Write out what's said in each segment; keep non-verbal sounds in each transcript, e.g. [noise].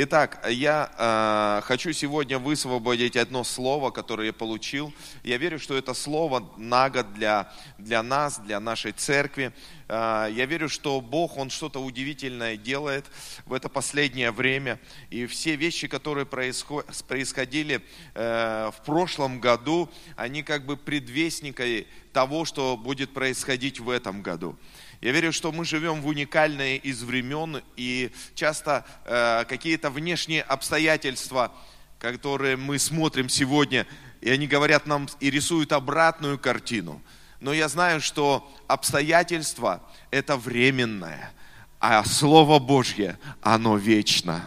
Итак, я э, хочу сегодня высвободить одно слово, которое я получил. Я верю, что это слово на год для, для нас, для нашей церкви. Э, я верю, что Бог, Он что-то удивительное делает в это последнее время. И все вещи, которые происходили э, в прошлом году, они как бы предвестникой того, что будет происходить в этом году. Я верю, что мы живем в уникальные из времен, и часто э, какие-то внешние обстоятельства, которые мы смотрим сегодня, и они говорят нам и рисуют обратную картину. Но я знаю, что обстоятельства – это временное, а Слово Божье, оно вечно.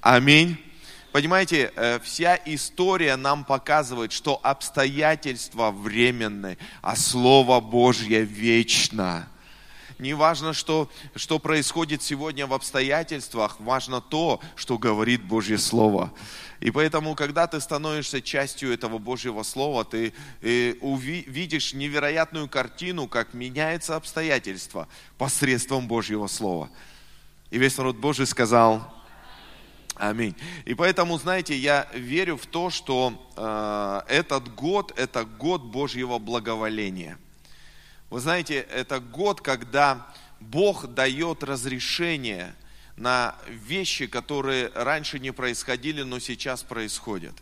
Аминь. Понимаете, э, вся история нам показывает, что обстоятельства временные, а Слово Божье вечно не важно, что, что происходит сегодня в обстоятельствах, важно то, что говорит Божье Слово. И поэтому, когда ты становишься частью этого Божьего Слова, ты э, увидишь невероятную картину, как меняется обстоятельства посредством Божьего Слова. И весь народ Божий сказал, Аминь. И поэтому, знаете, я верю в то, что э, этот год – это год Божьего благоволения – вы знаете, это год, когда Бог дает разрешение на вещи, которые раньше не происходили, но сейчас происходят.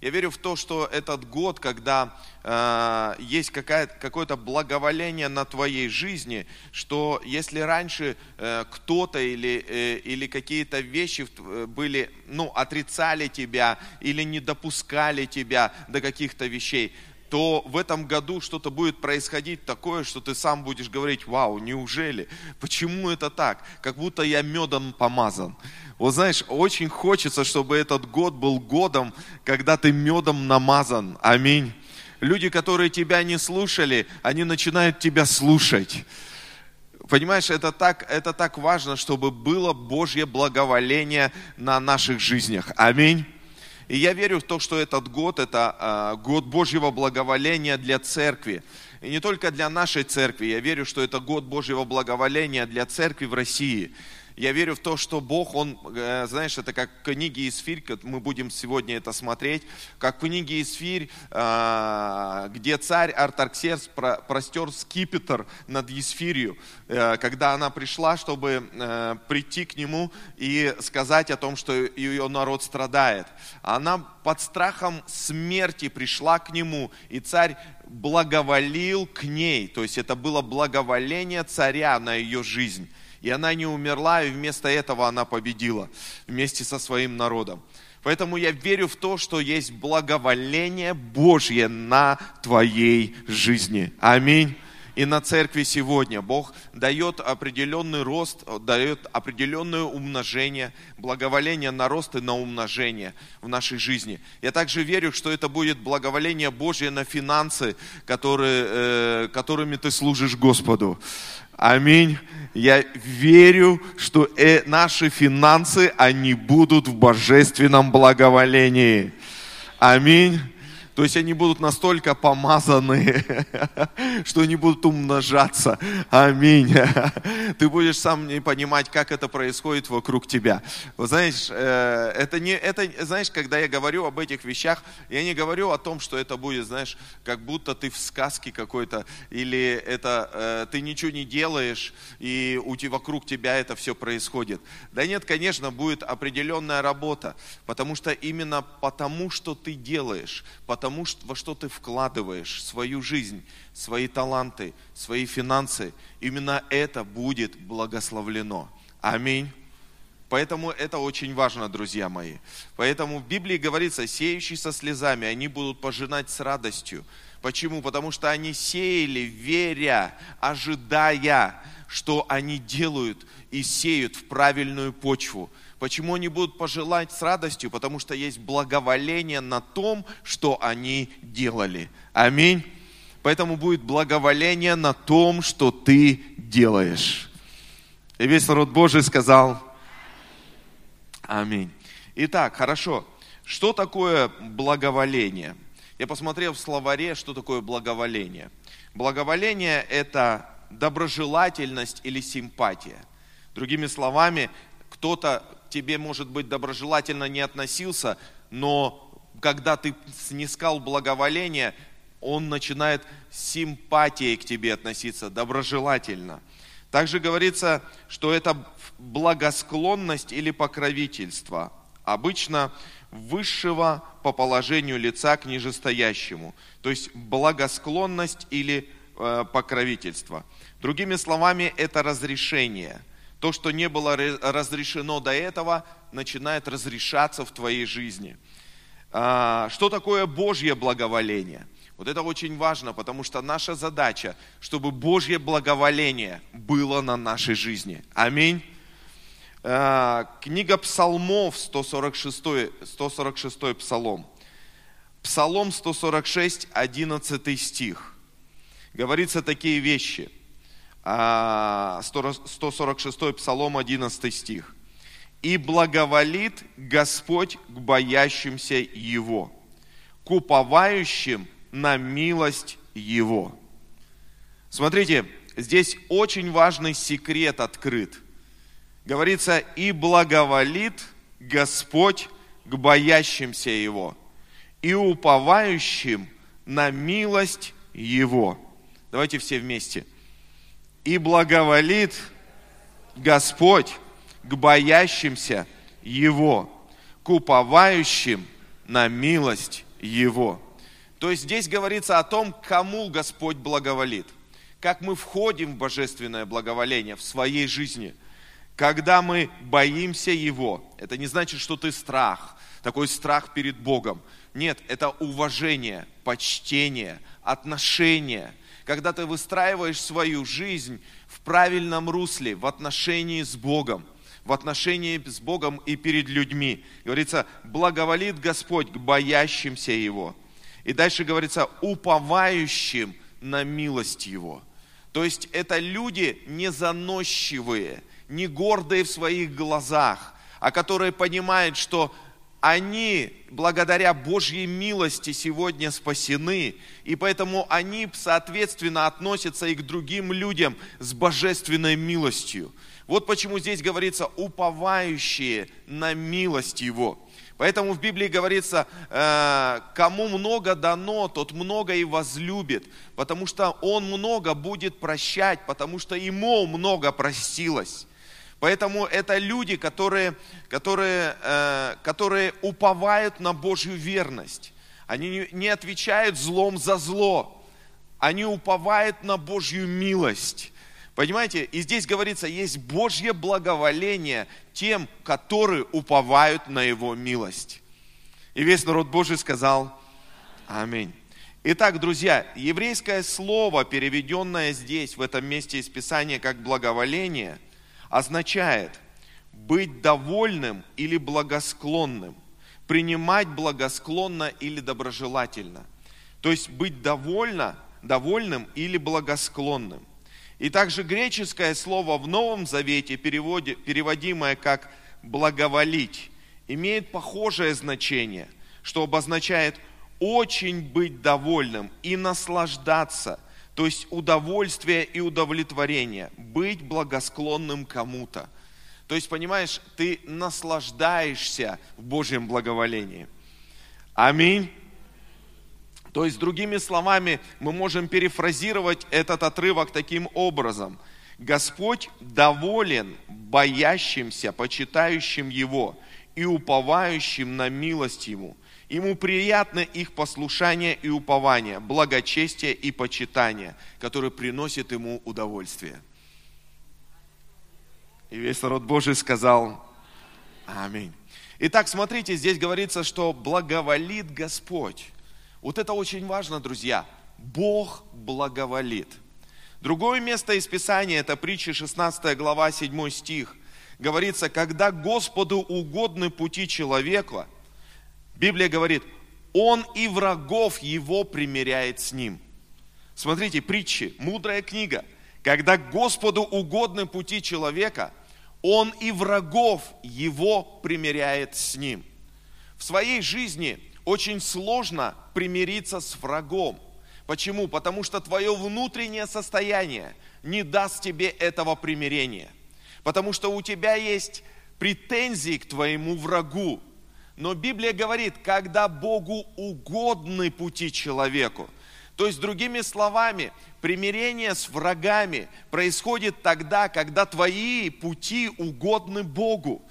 Я верю в то, что этот год, когда э, есть какое-то благоволение на твоей жизни, что если раньше э, кто-то или, э, или какие-то вещи э, были, ну, отрицали тебя или не допускали тебя до каких-то вещей, то в этом году что-то будет происходить такое, что ты сам будешь говорить, вау, неужели? Почему это так? Как будто я медом помазан. Вот знаешь, очень хочется, чтобы этот год был годом, когда ты медом намазан. Аминь. Люди, которые тебя не слушали, они начинают тебя слушать. Понимаешь, это так, это так важно, чтобы было Божье благоволение на наших жизнях. Аминь. И я верю в то, что этот год – это а, год Божьего благоволения для церкви. И не только для нашей церкви. Я верю, что это год Божьего благоволения для церкви в России. Я верю в то, что Бог, Он, э, знаешь, это как книги Исфирь, мы будем сегодня это смотреть, как книги Исфирь, а, где царь Артаксерс простер скипетр над Исфирью, э, когда она пришла, чтобы э, прийти к нему и сказать о том, что ее народ страдает. Она под страхом смерти пришла к нему, и царь благоволил к ней, то есть это было благоволение царя на ее жизнь. И она не умерла, и вместо этого она победила вместе со своим народом. Поэтому я верю в то, что есть благоволение Божье на твоей жизни. Аминь. И на церкви сегодня Бог дает определенный рост, дает определенное умножение, благоволение на рост и на умножение в нашей жизни. Я также верю, что это будет благоволение Божье на финансы, которые, э, которыми ты служишь Господу. Аминь. Я верю, что э, наши финансы, они будут в божественном благоволении. Аминь. То есть они будут настолько помазаны, [laughs] что они будут умножаться. Аминь. [laughs] Ты будешь сам не понимать, как это происходит вокруг тебя. Вы знаешь, э, это не, это, знаешь, когда я говорю об этих вещах, я не говорю о том, что это будет, знаешь, как будто ты в сказке какой-то, или это э, ты ничего не делаешь, и у тебя, вокруг тебя это все происходит. Да нет, конечно, будет определенная работа, потому что именно потому, что ты делаешь, потому тому, во что ты вкладываешь свою жизнь, свои таланты, свои финансы, именно это будет благословлено. Аминь. Поэтому это очень важно, друзья мои. Поэтому в Библии говорится, сеющие со слезами, они будут пожинать с радостью. Почему? Потому что они сеяли, веря, ожидая, что они делают и сеют в правильную почву. Почему они будут пожелать с радостью? Потому что есть благоволение на том, что они делали. Аминь. Поэтому будет благоволение на том, что ты делаешь. И весь народ Божий сказал Аминь. Итак, хорошо. Что такое благоволение? Я посмотрел в словаре, что такое благоволение. Благоволение – это доброжелательность или симпатия. Другими словами, кто-то тебе, может быть, доброжелательно не относился, но когда ты снискал благоволение, он начинает симпатией к тебе относиться, доброжелательно. Также говорится, что это благосклонность или покровительство. Обычно высшего по положению лица к нижестоящему. То есть благосклонность или э, покровительство. Другими словами, это разрешение. То, что не было разрешено до этого, начинает разрешаться в твоей жизни. А, что такое Божье благоволение? Вот это очень важно, потому что наша задача, чтобы Божье благоволение было на нашей жизни. Аминь. А, книга Псалмов, 146, 146 Псалом. Псалом 146, 11 стих. Говорится такие вещи. 146 а, Псалом, 11 стих. «И благоволит Господь к боящимся Его, к уповающим на милость Его». Смотрите, здесь очень важный секрет открыт. Говорится, «И благоволит Господь к боящимся Его, и уповающим на милость Его». Давайте все вместе. «И благоволит Господь к боящимся Его, к уповающим на милость Его. То есть здесь говорится о том, кому Господь благоволит. Как мы входим в божественное благоволение в своей жизни. Когда мы боимся Его, это не значит, что ты страх, такой страх перед Богом. Нет, это уважение, почтение, отношение. Когда ты выстраиваешь свою жизнь в правильном русле, в отношении с Богом – в отношении с Богом и перед людьми. Говорится, благоволит Господь к боящимся Его. И дальше говорится, уповающим на милость Его. То есть это люди не заносчивые, не гордые в своих глазах, а которые понимают, что они благодаря Божьей милости сегодня спасены, и поэтому они соответственно относятся и к другим людям с божественной милостью. Вот почему здесь говорится уповающие на милость Его. Поэтому в Библии говорится, э, кому много дано, тот много и возлюбит, потому что он много будет прощать, потому что ему много простилось. Поэтому это люди, которые, которые, э, которые уповают на Божью верность. Они не отвечают злом за зло. Они уповают на Божью милость. Понимаете, и здесь говорится, есть Божье благоволение тем, которые уповают на Его милость. И весь народ Божий сказал Аминь. Итак, друзья, еврейское слово, переведенное здесь, в этом месте из Писания, как благоволение, означает быть довольным или благосклонным, принимать благосклонно или доброжелательно. То есть быть довольно, довольным или благосклонным – и также греческое слово в Новом Завете, переводе, переводимое как «благоволить», имеет похожее значение, что обозначает очень быть довольным и наслаждаться, то есть удовольствие и удовлетворение, быть благосклонным кому-то. То есть, понимаешь, ты наслаждаешься в Божьем благоволении. Аминь. То есть, другими словами, мы можем перефразировать этот отрывок таким образом. Господь доволен боящимся, почитающим Его и уповающим на милость Ему. Ему приятно их послушание и упование, благочестие и почитание, которые приносят Ему удовольствие. И весь народ Божий сказал Аминь. Итак, смотрите, здесь говорится, что благоволит Господь. Вот это очень важно, друзья. Бог благоволит. Другое место из Писания, это притча 16 глава, 7 стих. Говорится, когда Господу угодны пути человека, Библия говорит, он и врагов его примиряет с ним. Смотрите, притчи, мудрая книга. Когда Господу угодны пути человека, он и врагов его примиряет с ним. В своей жизни очень сложно примириться с врагом. Почему? Потому что твое внутреннее состояние не даст тебе этого примирения. Потому что у тебя есть претензий к твоему врагу. Но Библия говорит, когда Богу угодны пути человеку. То есть, другими словами, примирение с врагами происходит тогда, когда твои пути угодны Богу.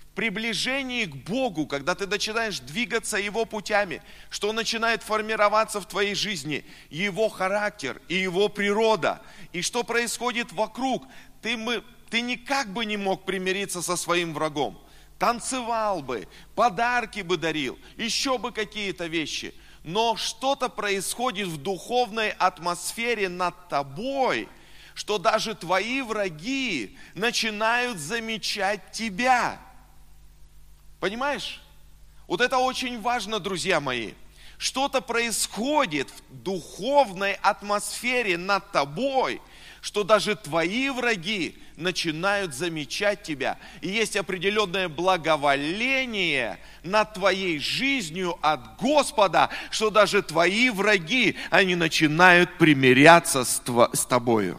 В приближении к Богу, когда ты начинаешь двигаться Его путями, что начинает формироваться в твоей жизни, Его характер и Его природа. И что происходит вокруг, ты, мы, ты никак бы не мог примириться со своим врагом танцевал бы, подарки бы дарил, еще бы какие-то вещи. Но что-то происходит в духовной атмосфере над тобой, что даже твои враги начинают замечать тебя. Понимаешь? Вот это очень важно, друзья мои. Что-то происходит в духовной атмосфере над тобой – что даже твои враги начинают замечать тебя. И есть определенное благоволение над твоей жизнью от Господа, что даже твои враги, они начинают примиряться с, тво, с тобою.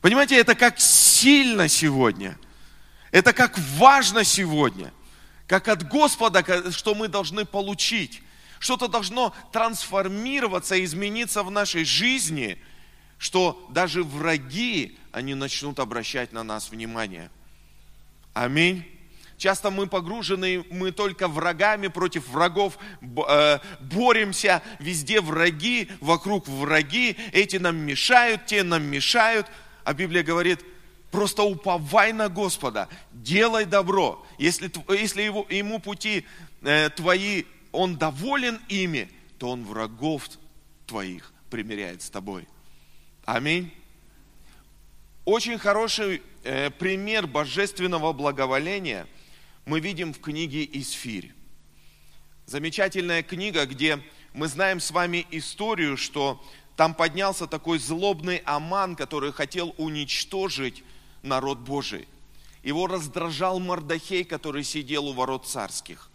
Понимаете, это как сильно сегодня. Это как важно сегодня. Как от Господа, что мы должны получить. Что-то должно трансформироваться, измениться в нашей жизни – что даже враги, они начнут обращать на нас внимание. Аминь. Часто мы погружены, мы только врагами против врагов э, боремся, везде враги, вокруг враги, эти нам мешают, те нам мешают. А Библия говорит, просто уповай на Господа, делай добро. Если, если его, ему пути э, твои, он доволен ими, то он врагов твоих примиряет с тобой. Аминь. Очень хороший э, пример божественного благоволения мы видим в книге Исфирь. Замечательная книга, где мы знаем с вами историю, что там поднялся такой злобный Аман, который хотел уничтожить народ Божий. Его раздражал Мардахей, который сидел у ворот царских.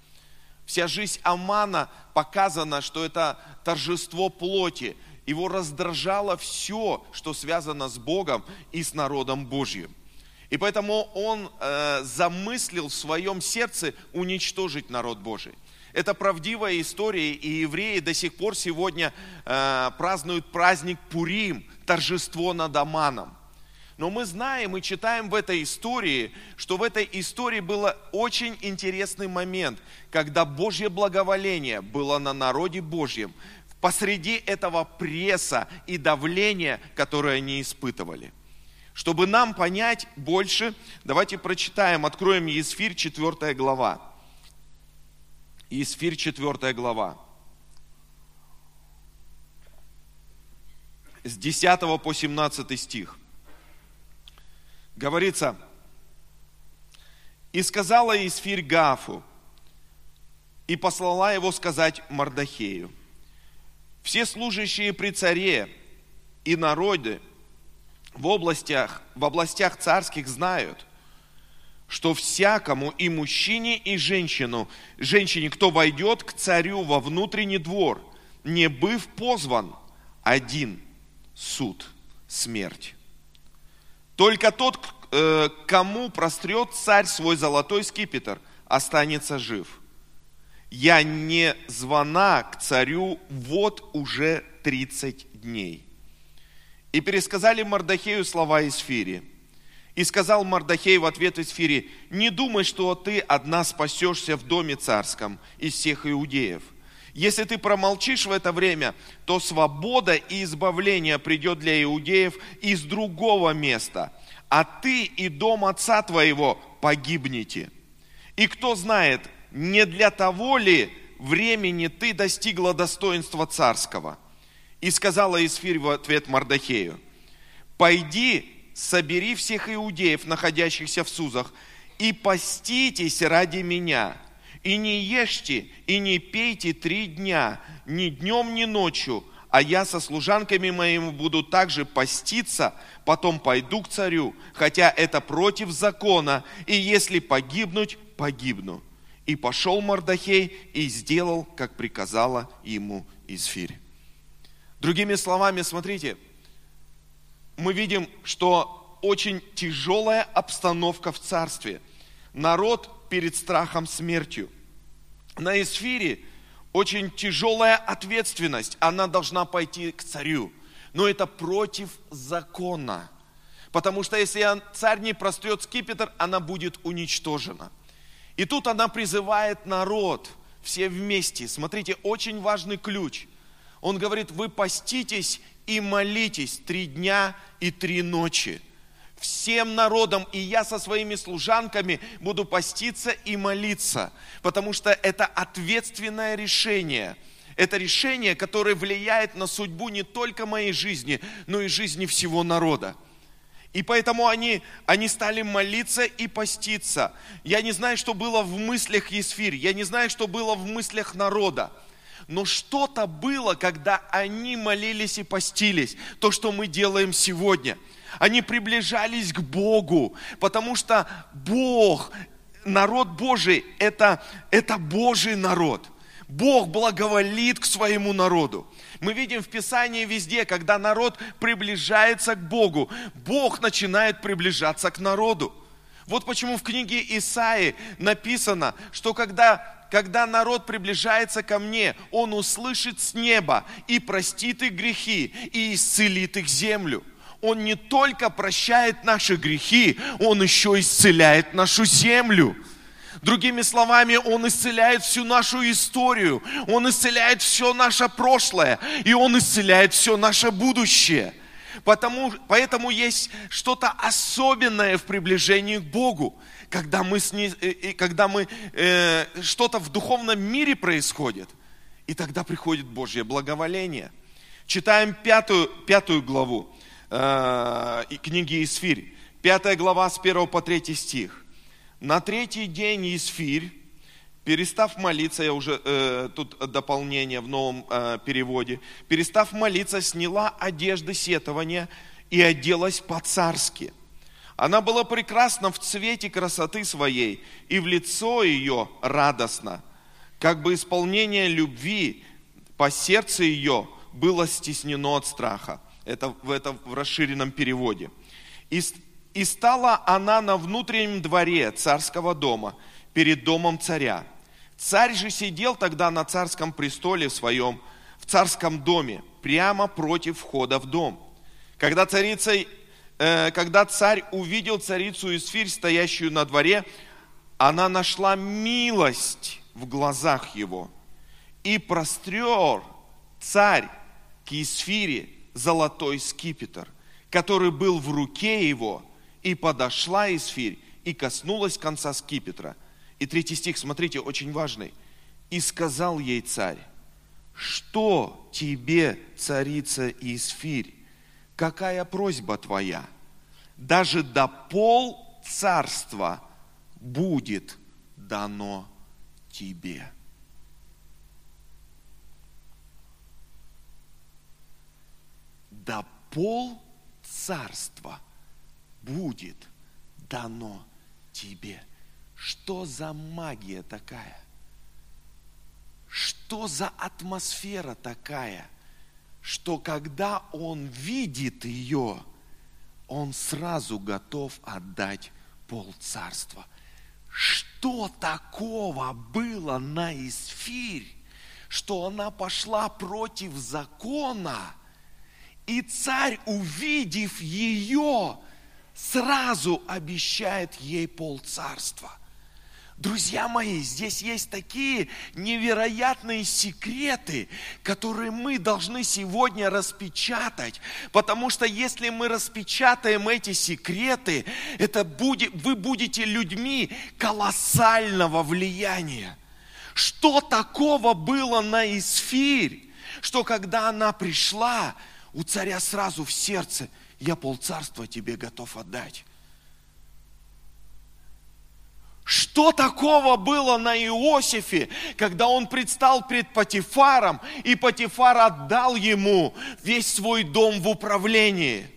Вся жизнь Амана показана, что это торжество плоти, его раздражало все, что связано с Богом и с народом Божьим. И поэтому он э, замыслил в своем сердце уничтожить народ Божий. Это правдивая история, и евреи до сих пор сегодня э, празднуют праздник Пурим, торжество над Аманом. Но мы знаем и читаем в этой истории, что в этой истории был очень интересный момент, когда Божье благоволение было на народе Божьем, посреди этого пресса и давления, которое они испытывали. Чтобы нам понять больше, давайте прочитаем, откроем Есфирь 4 глава. Есфирь 4 глава. С 10 по 17 стих. Говорится, «И сказала Есфирь Гафу, и послала его сказать Мардахею, все служащие при царе и народы в областях, в областях царских знают, что всякому и мужчине, и женщину, женщине, кто войдет к царю во внутренний двор, не быв позван, один суд, смерть. Только тот, э, кому прострет царь свой золотой скипетр, останется жив – я не звона к царю вот уже 30 дней. И пересказали Мардахею слова из. И сказал Мардахей в ответ из не думай, что ты одна спасешься в доме царском из всех иудеев. Если ты промолчишь в это время, то свобода и избавление придет для иудеев из другого места, а ты и дом отца твоего погибнете. И кто знает, не для того ли времени ты достигла достоинства царского? И сказала Исфирь в ответ Мардахею, пойди, собери всех иудеев, находящихся в Сузах, и поститесь ради меня, и не ешьте, и не пейте три дня, ни днем, ни ночью, а я со служанками моими буду также поститься, потом пойду к царю, хотя это против закона, и если погибнуть, погибну. И пошел Мордахей и сделал, как приказала ему Исфирь. Другими словами, смотрите, мы видим, что очень тяжелая обстановка в царстве. Народ перед страхом смертью. На эсфире очень тяжелая ответственность. Она должна пойти к царю. Но это против закона. Потому что если царь не прострет скипетр, она будет уничтожена. И тут она призывает народ, все вместе. Смотрите, очень важный ключ. Он говорит, вы поститесь и молитесь три дня и три ночи. Всем народом, и я со своими служанками буду поститься и молиться, потому что это ответственное решение. Это решение, которое влияет на судьбу не только моей жизни, но и жизни всего народа. И поэтому они, они стали молиться и поститься. Я не знаю, что было в мыслях Есфирь, я не знаю, что было в мыслях народа. Но что-то было, когда они молились и постились. То, что мы делаем сегодня. Они приближались к Богу, потому что Бог, народ Божий, это, это Божий народ. Бог благоволит к своему народу. Мы видим в Писании везде, когда народ приближается к Богу, Бог начинает приближаться к народу. Вот почему в книге Исаи написано, что когда, когда народ приближается ко мне, он услышит с неба и простит их грехи, и исцелит их землю. Он не только прощает наши грехи, Он еще исцеляет нашу землю. Другими словами, Он исцеляет всю нашу историю, Он исцеляет все наше прошлое, и Он исцеляет все наше будущее. Потому, поэтому есть что-то особенное в приближении к Богу, когда мы, сни, э, когда мы э, что-то в духовном мире происходит, и тогда приходит Божье благоволение. Читаем пятую, пятую главу э, книги Исфирь, пятая глава с 1 по 3 стих. На третий день Исфирь, перестав молиться, я уже э, тут дополнение в новом э, переводе, перестав молиться, сняла одежды сетования и оделась по-царски. Она была прекрасна в цвете красоты своей, и в лицо ее радостно, как бы исполнение любви по сердцу ее было стеснено от страха. Это, это в расширенном переводе. И и стала она на внутреннем дворе царского дома, перед домом царя. Царь же сидел тогда на царском престоле своем, в царском доме, прямо против входа в дом. Когда, царица, э, когда царь увидел царицу Исфирь, стоящую на дворе, она нашла милость в глазах его. И прострер царь к Исфире золотой скипетр, который был в руке его – и подошла Исфирь и коснулась конца скипетра. И третий стих, смотрите, очень важный. И сказал ей царь, что тебе, царица Исфирь, какая просьба твоя? Даже до пол царства будет дано тебе. До пол царства – будет дано тебе. Что за магия такая? Что за атмосфера такая, что когда он видит ее, он сразу готов отдать пол царства. Что такого было на Исфирь, что она пошла против закона, и царь, увидев ее, сразу обещает ей полцарства. Друзья мои, здесь есть такие невероятные секреты, которые мы должны сегодня распечатать. Потому что если мы распечатаем эти секреты, это будет, вы будете людьми колоссального влияния. Что такого было на Исфирь, что когда она пришла, у царя сразу в сердце – я полцарства тебе готов отдать. Что такого было на Иосифе, когда он предстал пред Патифаром, и Патифар отдал ему весь свой дом в управлении?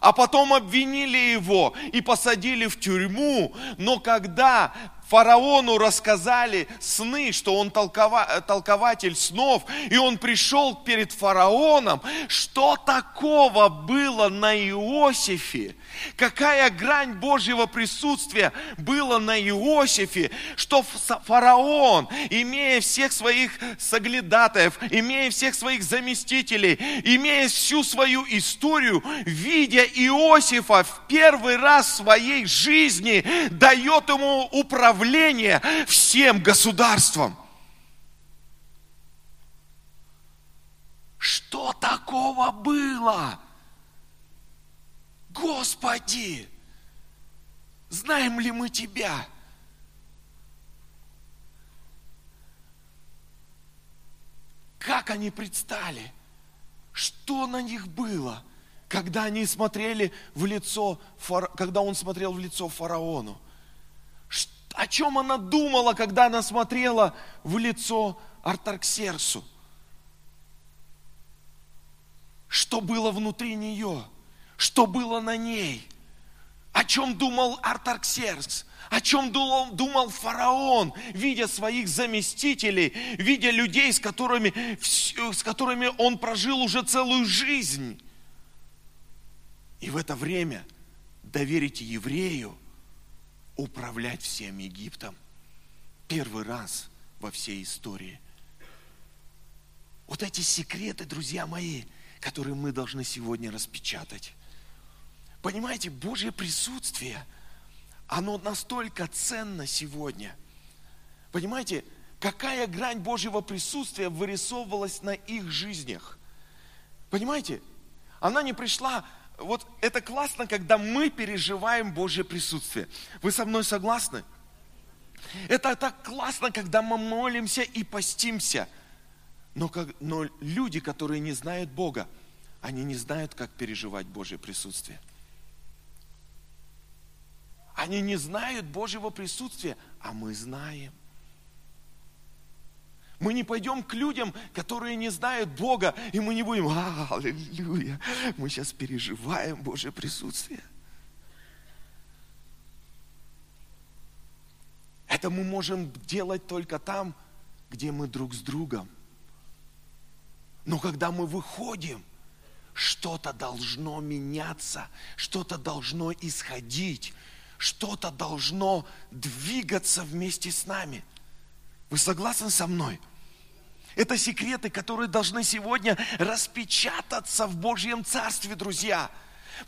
А потом обвинили его и посадили в тюрьму. Но когда фараону рассказали сны, что он толкова, толкователь снов, и он пришел перед фараоном, что такого было на Иосифе, какая грань Божьего присутствия была на Иосифе, что фараон, имея всех своих соглядатаев, имея всех своих заместителей, имея всю свою историю, видя Иосифа в первый раз в своей жизни, дает ему управление всем государством. Что такого было? Господи, знаем ли мы Тебя? Как они предстали? Что на них было, когда они смотрели в лицо, когда он смотрел в лицо фараону? о чем она думала, когда она смотрела в лицо Артарксерсу. Что было внутри нее, что было на ней, о чем думал Артарксеркс, о чем думал, думал фараон, видя своих заместителей, видя людей, с которыми, с которыми он прожил уже целую жизнь. И в это время доверите еврею – управлять всем Египтом. Первый раз во всей истории. Вот эти секреты, друзья мои, которые мы должны сегодня распечатать. Понимаете, Божье присутствие, оно настолько ценно сегодня. Понимаете, какая грань Божьего присутствия вырисовывалась на их жизнях. Понимаете, она не пришла вот это классно, когда мы переживаем Божье присутствие. Вы со мной согласны? Это так классно, когда мы молимся и постимся. Но, как, но люди, которые не знают Бога, они не знают, как переживать Божье присутствие. Они не знают Божьего присутствия, а мы знаем. Мы не пойдем к людям, которые не знают Бога, и мы не будем, аллилуйя, мы сейчас переживаем Божье присутствие. Это мы можем делать только там, где мы друг с другом. Но когда мы выходим, что-то должно меняться, что-то должно исходить, что-то должно двигаться вместе с нами – вы согласны со мной? Это секреты, которые должны сегодня распечататься в Божьем Царстве, друзья.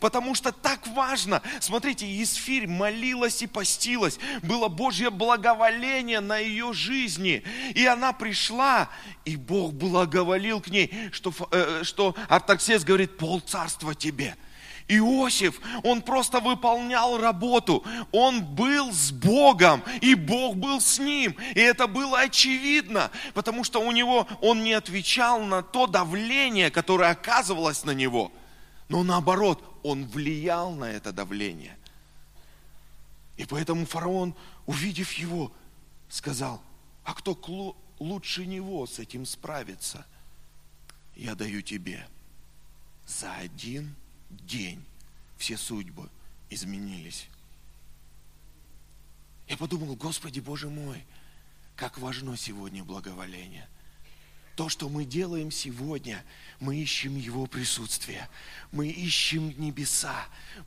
Потому что так важно. Смотрите, Есфирь молилась и постилась. Было Божье благоволение на ее жизни. И она пришла, и Бог благоволил к ней, что, э, что Артаксес говорит, пол царства тебе – Иосиф, он просто выполнял работу. Он был с Богом, и Бог был с ним. И это было очевидно, потому что у него, он не отвечал на то давление, которое оказывалось на него. Но наоборот, он влиял на это давление. И поэтому фараон, увидев его, сказал, а кто лучше него с этим справится? Я даю тебе за один день все судьбы изменились. Я подумал, Господи Боже мой, как важно сегодня благоволение – то, что мы делаем сегодня, мы ищем Его присутствие, мы ищем небеса,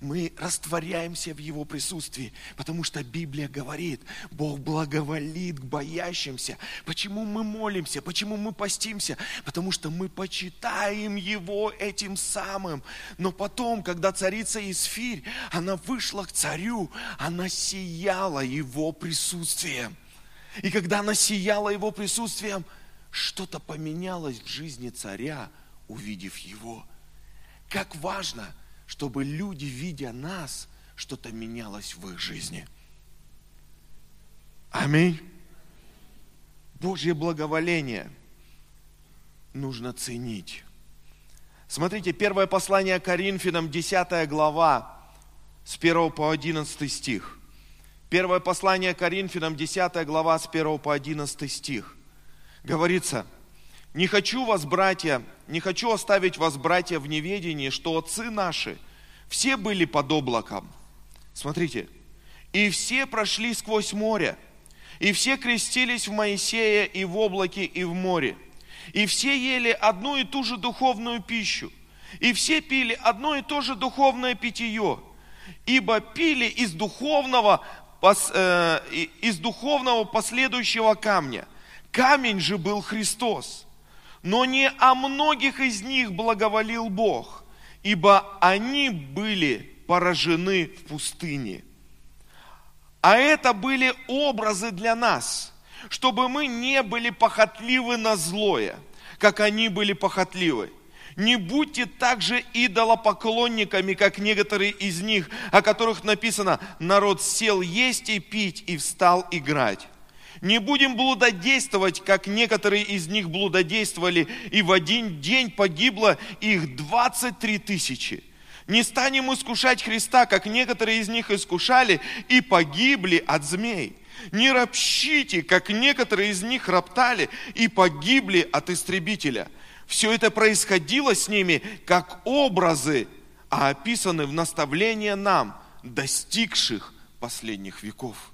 мы растворяемся в Его присутствии, потому что Библия говорит, Бог благоволит к боящимся. Почему мы молимся, почему мы постимся? Потому что мы почитаем Его этим самым. Но потом, когда царица Исфирь, она вышла к царю, она сияла Его присутствием. И когда она сияла Его присутствием – что-то поменялось в жизни царя, увидев его. Как важно, чтобы люди, видя нас, что-то менялось в их жизни. Аминь. Божье благоволение нужно ценить. Смотрите, первое послание Коринфянам, 10 глава, с 1 по 11 стих. Первое послание Коринфянам, 10 глава, с 1 по 11 стих говорится, не хочу вас, братья, не хочу оставить вас, братья, в неведении, что отцы наши все были под облаком. Смотрите, и все прошли сквозь море, И все крестились в Моисея и в облаке, и в море. И все ели одну и ту же духовную пищу. И все пили одно и то же духовное питье. Ибо пили из духовного, э, из духовного последующего камня. Камень же был Христос. Но не о многих из них благоволил Бог, ибо они были поражены в пустыне. А это были образы для нас, чтобы мы не были похотливы на злое, как они были похотливы. Не будьте также идолопоклонниками, как некоторые из них, о которых написано, народ сел есть и пить и встал играть. Не будем блудодействовать, как некоторые из них блудодействовали, и в один день погибло их 23 тысячи. Не станем искушать Христа, как некоторые из них искушали и погибли от змей. Не ропщите, как некоторые из них роптали и погибли от истребителя. Все это происходило с ними как образы, а описаны в наставление нам, достигших последних веков.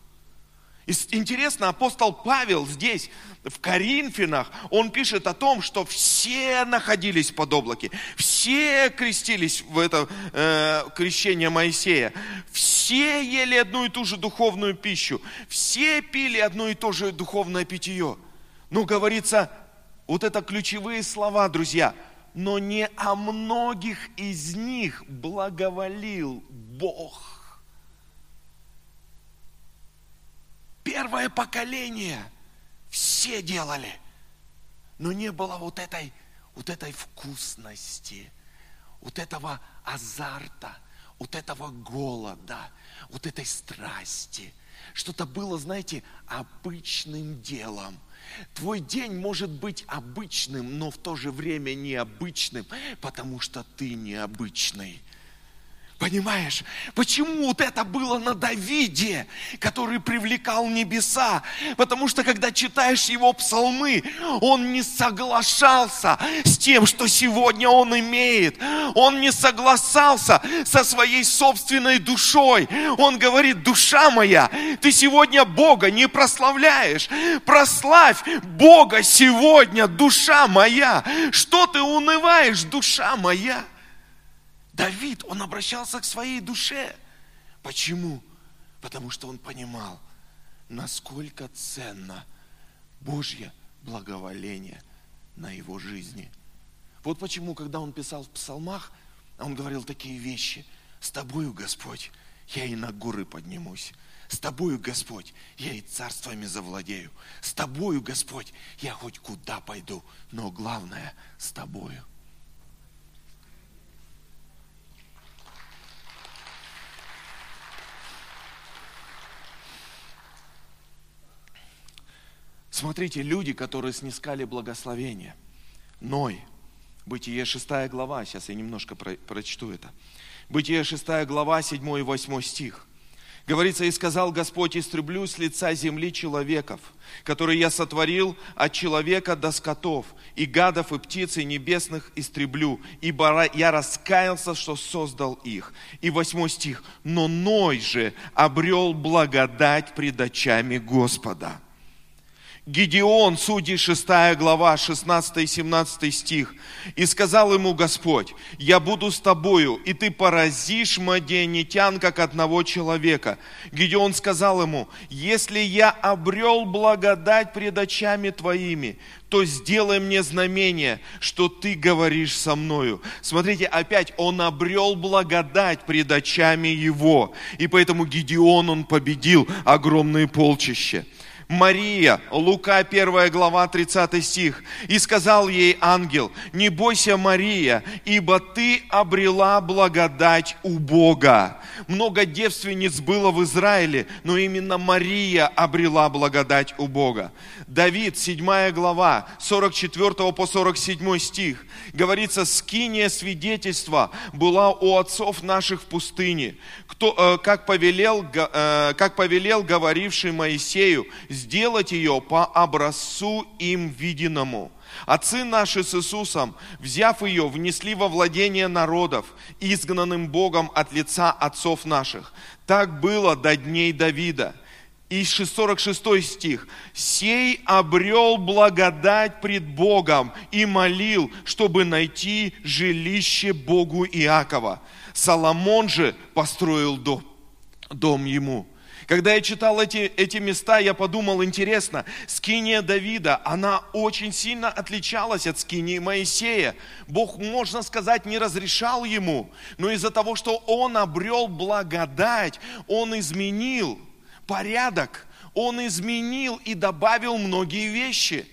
Интересно, апостол Павел здесь, в Коринфянах, он пишет о том, что все находились под облаке, все крестились в это э, крещение Моисея, все ели одну и ту же духовную пищу, все пили одно и то же духовное питье. Ну, говорится, вот это ключевые слова, друзья, но не о многих из них благоволил Бог. Первое поколение все делали, но не было вот этой, вот этой вкусности, вот этого азарта, вот этого голода, вот этой страсти. Что-то было, знаете, обычным делом. Твой день может быть обычным, но в то же время необычным, потому что ты необычный. Понимаешь, почему вот это было на Давиде, который привлекал небеса? Потому что когда читаешь его псалмы, он не соглашался с тем, что сегодня он имеет. Он не согласался со своей собственной душой. Он говорит, душа моя, ты сегодня Бога не прославляешь. Прославь Бога сегодня, душа моя. Что ты унываешь, душа моя? Давид, он обращался к своей душе. Почему? Потому что он понимал, насколько ценно Божье благоволение на его жизни. Вот почему, когда он писал в псалмах, он говорил такие вещи. С тобою, Господь, я и на горы поднимусь. С тобою, Господь, я и царствами завладею. С тобою, Господь, я хоть куда пойду, но главное, с тобою – Смотрите, люди, которые снискали благословение. Ной, Бытие 6 глава, сейчас я немножко про, прочту это. Бытие 6 глава, 7 и 8 стих. Говорится, и сказал Господь, истреблю с лица земли человеков, которые я сотворил от человека до скотов, и гадов, и птиц, и небесных истреблю, ибо я раскаялся, что создал их. И восьмой стих. Но Ной же обрел благодать пред очами Господа. Гедеон, Судьи 6 глава, 16 и 17 стих. «И сказал ему Господь, я буду с тобою, и ты поразишь мадианитян, как одного человека». Гедеон сказал ему, если я обрел благодать пред очами твоими, то сделай мне знамение, что ты говоришь со мною. Смотрите, опять он обрел благодать пред очами его. И поэтому Гедеон, он победил огромные полчища. Мария, Лука 1 глава 30 стих. И сказал ей ангел, не бойся, Мария, ибо ты обрела благодать у Бога. Много девственниц было в Израиле, но именно Мария обрела благодать у Бога. Давид, 7 глава, 44 по 47 стих. Говорится, скиния свидетельства была у отцов наших в пустыне, кто, э, как, повелел, э, как повелел говоривший Моисею, сделать ее по образцу им виденному. Отцы наши с Иисусом, взяв ее, внесли во владение народов, изгнанным Богом от лица отцов наших. Так было до дней Давида. И 46 стих. «Сей обрел благодать пред Богом и молил, чтобы найти жилище Богу Иакова. Соломон же построил дом, дом ему». Когда я читал эти, эти места, я подумал, интересно, скиния Давида, она очень сильно отличалась от скинии Моисея. Бог, можно сказать, не разрешал ему, но из-за того, что он обрел благодать, он изменил порядок, он изменил и добавил многие вещи,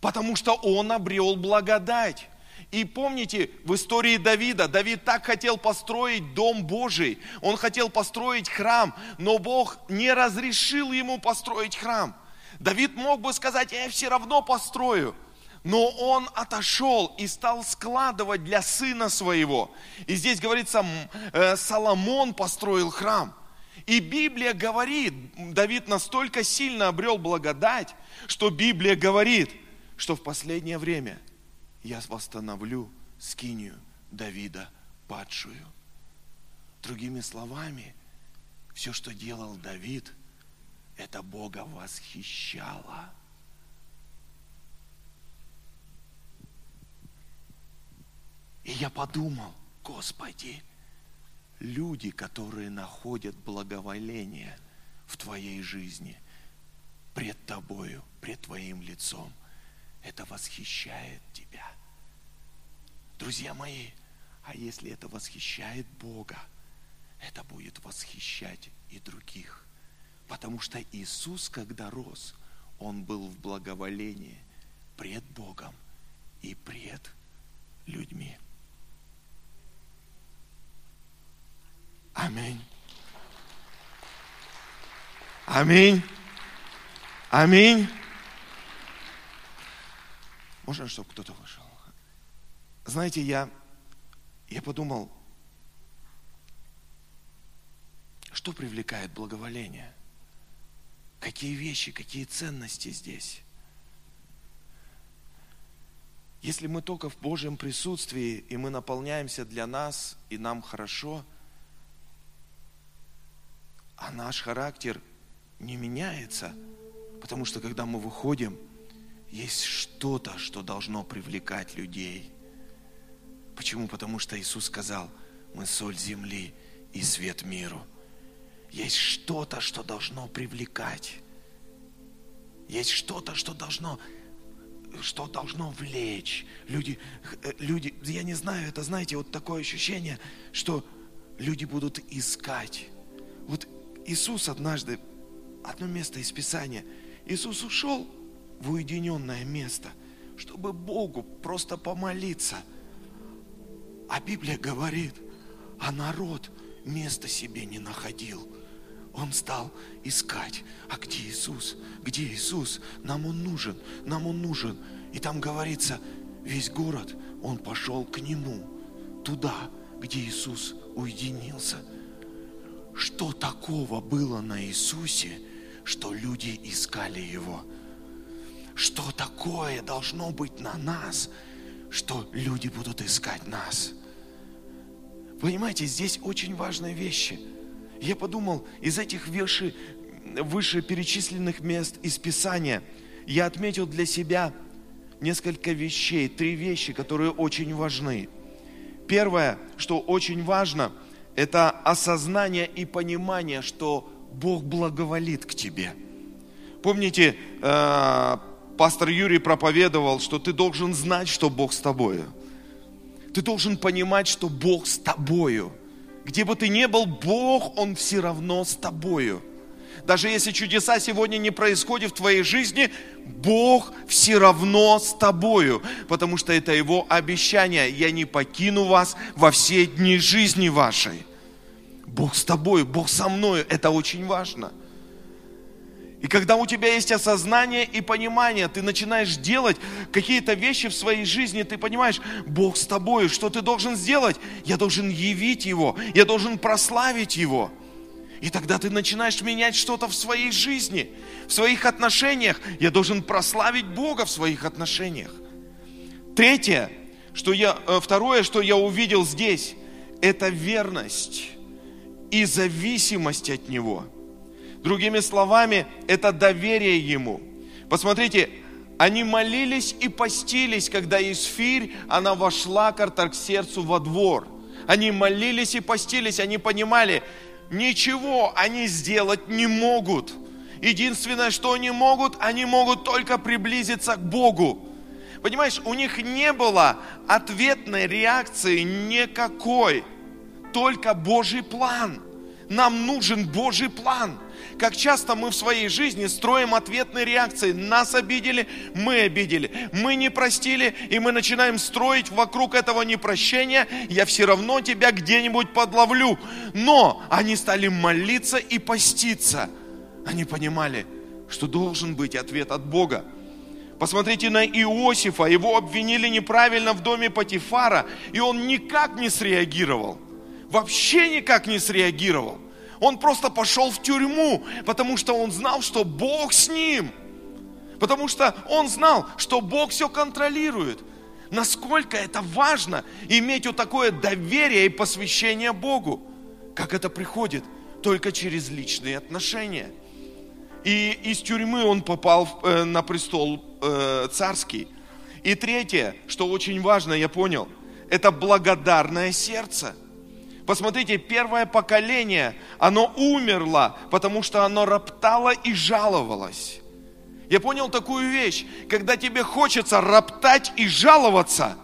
потому что он обрел благодать. И помните, в истории Давида, Давид так хотел построить дом Божий, он хотел построить храм, но Бог не разрешил ему построить храм. Давид мог бы сказать, я все равно построю, но он отошел и стал складывать для сына своего. И здесь говорится, э, Соломон построил храм. И Библия говорит, Давид настолько сильно обрел благодать, что Библия говорит, что в последнее время – я восстановлю скинию Давида падшую. Другими словами, все, что делал Давид, это Бога восхищало. И я подумал, Господи, люди, которые находят благоволение в Твоей жизни, пред Тобою, пред Твоим лицом, это восхищает тебя. Друзья мои, а если это восхищает Бога, это будет восхищать и других. Потому что Иисус, когда рос, Он был в благоволении пред Богом и пред людьми. Аминь. Аминь. Аминь. Можно, чтобы кто-то вышел? Знаете, я, я подумал, что привлекает благоволение? Какие вещи, какие ценности здесь? Если мы только в Божьем присутствии, и мы наполняемся для нас, и нам хорошо, а наш характер не меняется, потому что когда мы выходим – есть что-то, что должно привлекать людей. Почему? Потому что Иисус сказал, мы соль земли и свет миру. Есть что-то, что должно привлекать. Есть что-то, что должно, что должно влечь. Люди, э, люди, я не знаю, это, знаете, вот такое ощущение, что люди будут искать. Вот Иисус однажды, одно место из Писания, Иисус ушел, в уединенное место, чтобы Богу просто помолиться. А Библия говорит, а народ места себе не находил. Он стал искать, а где Иисус? Где Иисус? Нам Он нужен, нам Он нужен. И там говорится, весь город, он пошел к Нему, туда, где Иисус уединился. Что такого было на Иисусе, что люди искали Его? Что такое должно быть на нас, что люди будут искать нас. Понимаете, здесь очень важные вещи. Я подумал, из этих выше, перечисленных мест из Писания я отметил для себя несколько вещей, три вещи, которые очень важны. Первое, что очень важно, это осознание и понимание, что Бог благоволит к тебе. Помните, э, пастор Юрий проповедовал, что ты должен знать, что Бог с тобою. Ты должен понимать, что Бог с тобою. Где бы ты ни был, Бог, Он все равно с тобою. Даже если чудеса сегодня не происходят в твоей жизни, Бог все равно с тобою, потому что это Его обещание. Я не покину вас во все дни жизни вашей. Бог с тобой, Бог со мной. Это очень важно. И когда у тебя есть осознание и понимание, ты начинаешь делать какие-то вещи в своей жизни, ты понимаешь, Бог с тобой, что ты должен сделать? Я должен явить Его, я должен прославить Его. И тогда ты начинаешь менять что-то в своей жизни, в своих отношениях. Я должен прославить Бога в своих отношениях. Третье, что я, э, второе, что я увидел здесь, это верность и зависимость от Него – Другими словами, это доверие Ему. Посмотрите, они молились и постились, когда Исфирь, она вошла к Артаксерцу во двор. Они молились и постились, они понимали, ничего они сделать не могут. Единственное, что они могут, они могут только приблизиться к Богу. Понимаешь, у них не было ответной реакции никакой, только Божий план. Нам нужен Божий план. Как часто мы в своей жизни строим ответные реакции. Нас обидели, мы обидели. Мы не простили, и мы начинаем строить вокруг этого непрощения. Я все равно тебя где-нибудь подловлю. Но они стали молиться и поститься. Они понимали, что должен быть ответ от Бога. Посмотрите на Иосифа, его обвинили неправильно в доме Патифара, и он никак не среагировал. Вообще никак не среагировал. Он просто пошел в тюрьму, потому что он знал, что Бог с ним. Потому что он знал, что Бог все контролирует. Насколько это важно иметь вот такое доверие и посвящение Богу. Как это приходит? Только через личные отношения. И из тюрьмы он попал э, на престол э, царский. И третье, что очень важно, я понял, это благодарное сердце. Посмотрите, первое поколение, оно умерло, потому что оно роптало и жаловалось. Я понял такую вещь, когда тебе хочется роптать и жаловаться,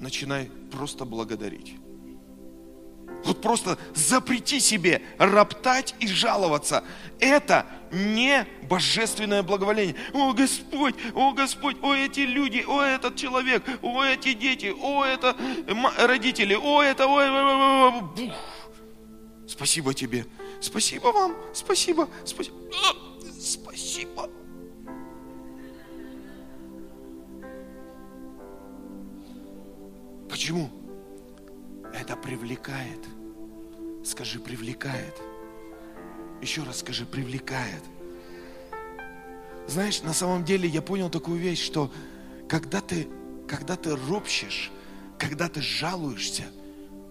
начинай просто благодарить. Вот просто запрети себе роптать и жаловаться. Это не божественное благоволение. О, Господь, о, Господь, о, эти люди, о, этот человек, о, эти дети, о, это родители, о, это, о, о, о, о. Спасибо тебе. Спасибо вам. Спасибо. Спасибо. Спасибо. Почему? Это привлекает. Скажи, привлекает. Еще раз скажи, привлекает. Знаешь, на самом деле я понял такую вещь, что когда ты, когда ты ропщешь, когда ты жалуешься,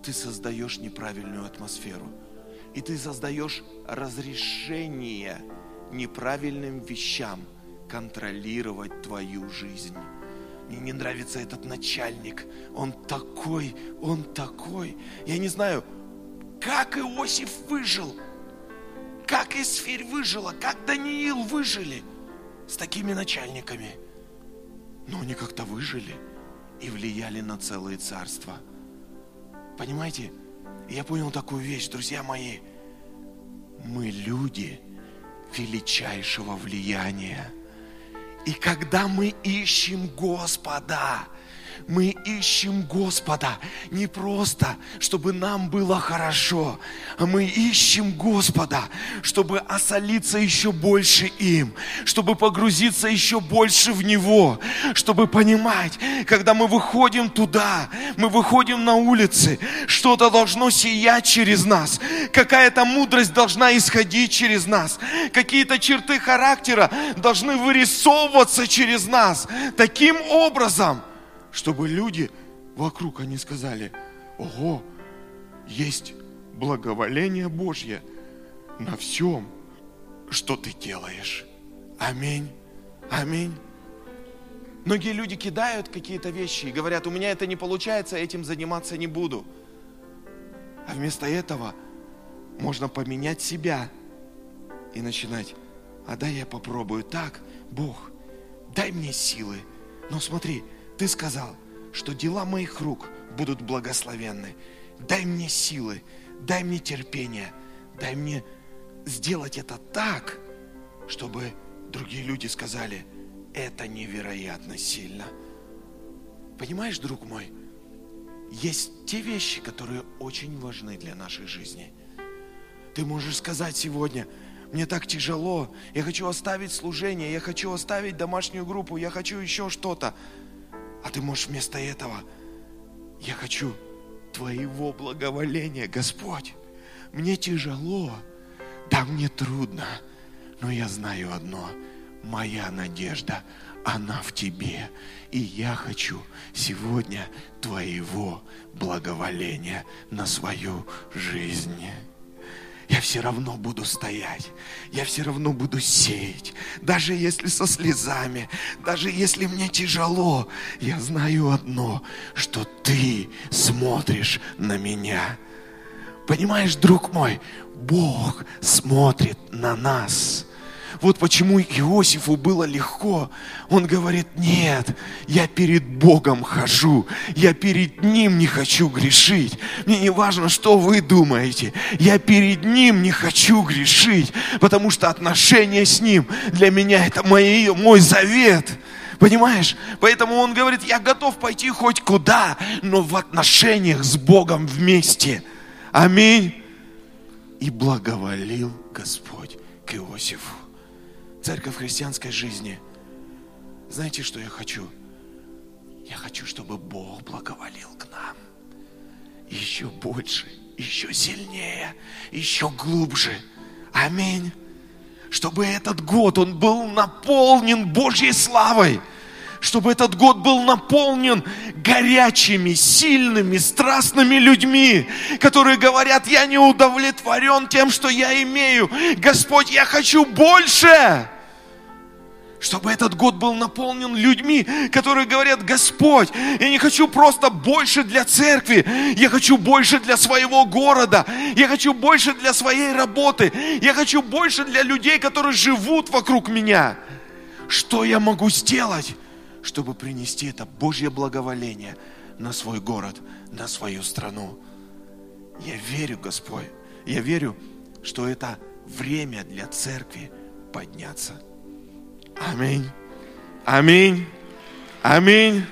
ты создаешь неправильную атмосферу. И ты создаешь разрешение неправильным вещам контролировать твою жизнь. Мне не нравится этот начальник. Он такой, он такой. Я не знаю, как Иосиф выжил, как Исфирь выжила, как Даниил выжили с такими начальниками. Но они как-то выжили и влияли на целые царства. Понимаете? Я понял такую вещь, друзья мои. Мы люди величайшего влияния. И когда мы ищем Господа, мы ищем Господа не просто, чтобы нам было хорошо, а мы ищем Господа, чтобы осолиться еще больше им, чтобы погрузиться еще больше в Него, чтобы понимать, когда мы выходим туда, мы выходим на улицы, что-то должно сиять через нас, какая-то мудрость должна исходить через нас, какие-то черты характера должны вырисовываться через нас. Таким образом – чтобы люди вокруг, они сказали, ого, есть благоволение Божье на всем, что ты делаешь. Аминь. Аминь. Многие люди кидают какие-то вещи и говорят, у меня это не получается, этим заниматься не буду. А вместо этого можно поменять себя и начинать, а дай я попробую так, Бог, дай мне силы. Но смотри, ты сказал, что дела моих рук будут благословенны. Дай мне силы, дай мне терпение, дай мне сделать это так, чтобы другие люди сказали, это невероятно сильно. Понимаешь, друг мой, есть те вещи, которые очень важны для нашей жизни. Ты можешь сказать сегодня, мне так тяжело, я хочу оставить служение, я хочу оставить домашнюю группу, я хочу еще что-то. А ты можешь вместо этого, я хочу Твоего благоволения, Господь. Мне тяжело, да мне трудно, но я знаю одно, моя надежда, она в Тебе. И я хочу сегодня Твоего благоволения на свою жизнь. Я все равно буду стоять, я все равно буду сеять, даже если со слезами, даже если мне тяжело, я знаю одно, что ты смотришь на меня. Понимаешь, друг мой, Бог смотрит на нас. Вот почему Иосифу было легко. Он говорит, нет, я перед Богом хожу, я перед Ним не хочу грешить. Мне не важно, что вы думаете, я перед Ним не хочу грешить, потому что отношения с Ним для меня это мой, мой завет. Понимаешь? Поэтому он говорит, я готов пойти хоть куда, но в отношениях с Богом вместе. Аминь. И благоволил Господь к Иосифу церковь христианской жизни, знаете, что я хочу? Я хочу, чтобы Бог благоволил к нам. Еще больше, еще сильнее, еще глубже. Аминь. Чтобы этот год, он был наполнен Божьей славой – чтобы этот год был наполнен горячими, сильными, страстными людьми, которые говорят, я не удовлетворен тем, что я имею. Господь, я хочу больше чтобы этот год был наполнен людьми, которые говорят, Господь, я не хочу просто больше для церкви, я хочу больше для своего города, я хочу больше для своей работы, я хочу больше для людей, которые живут вокруг меня. Что я могу сделать, чтобы принести это Божье благоволение на свой город, на свою страну? Я верю, Господь, я верю, что это время для церкви подняться. Аминь. Аминь. Аминь.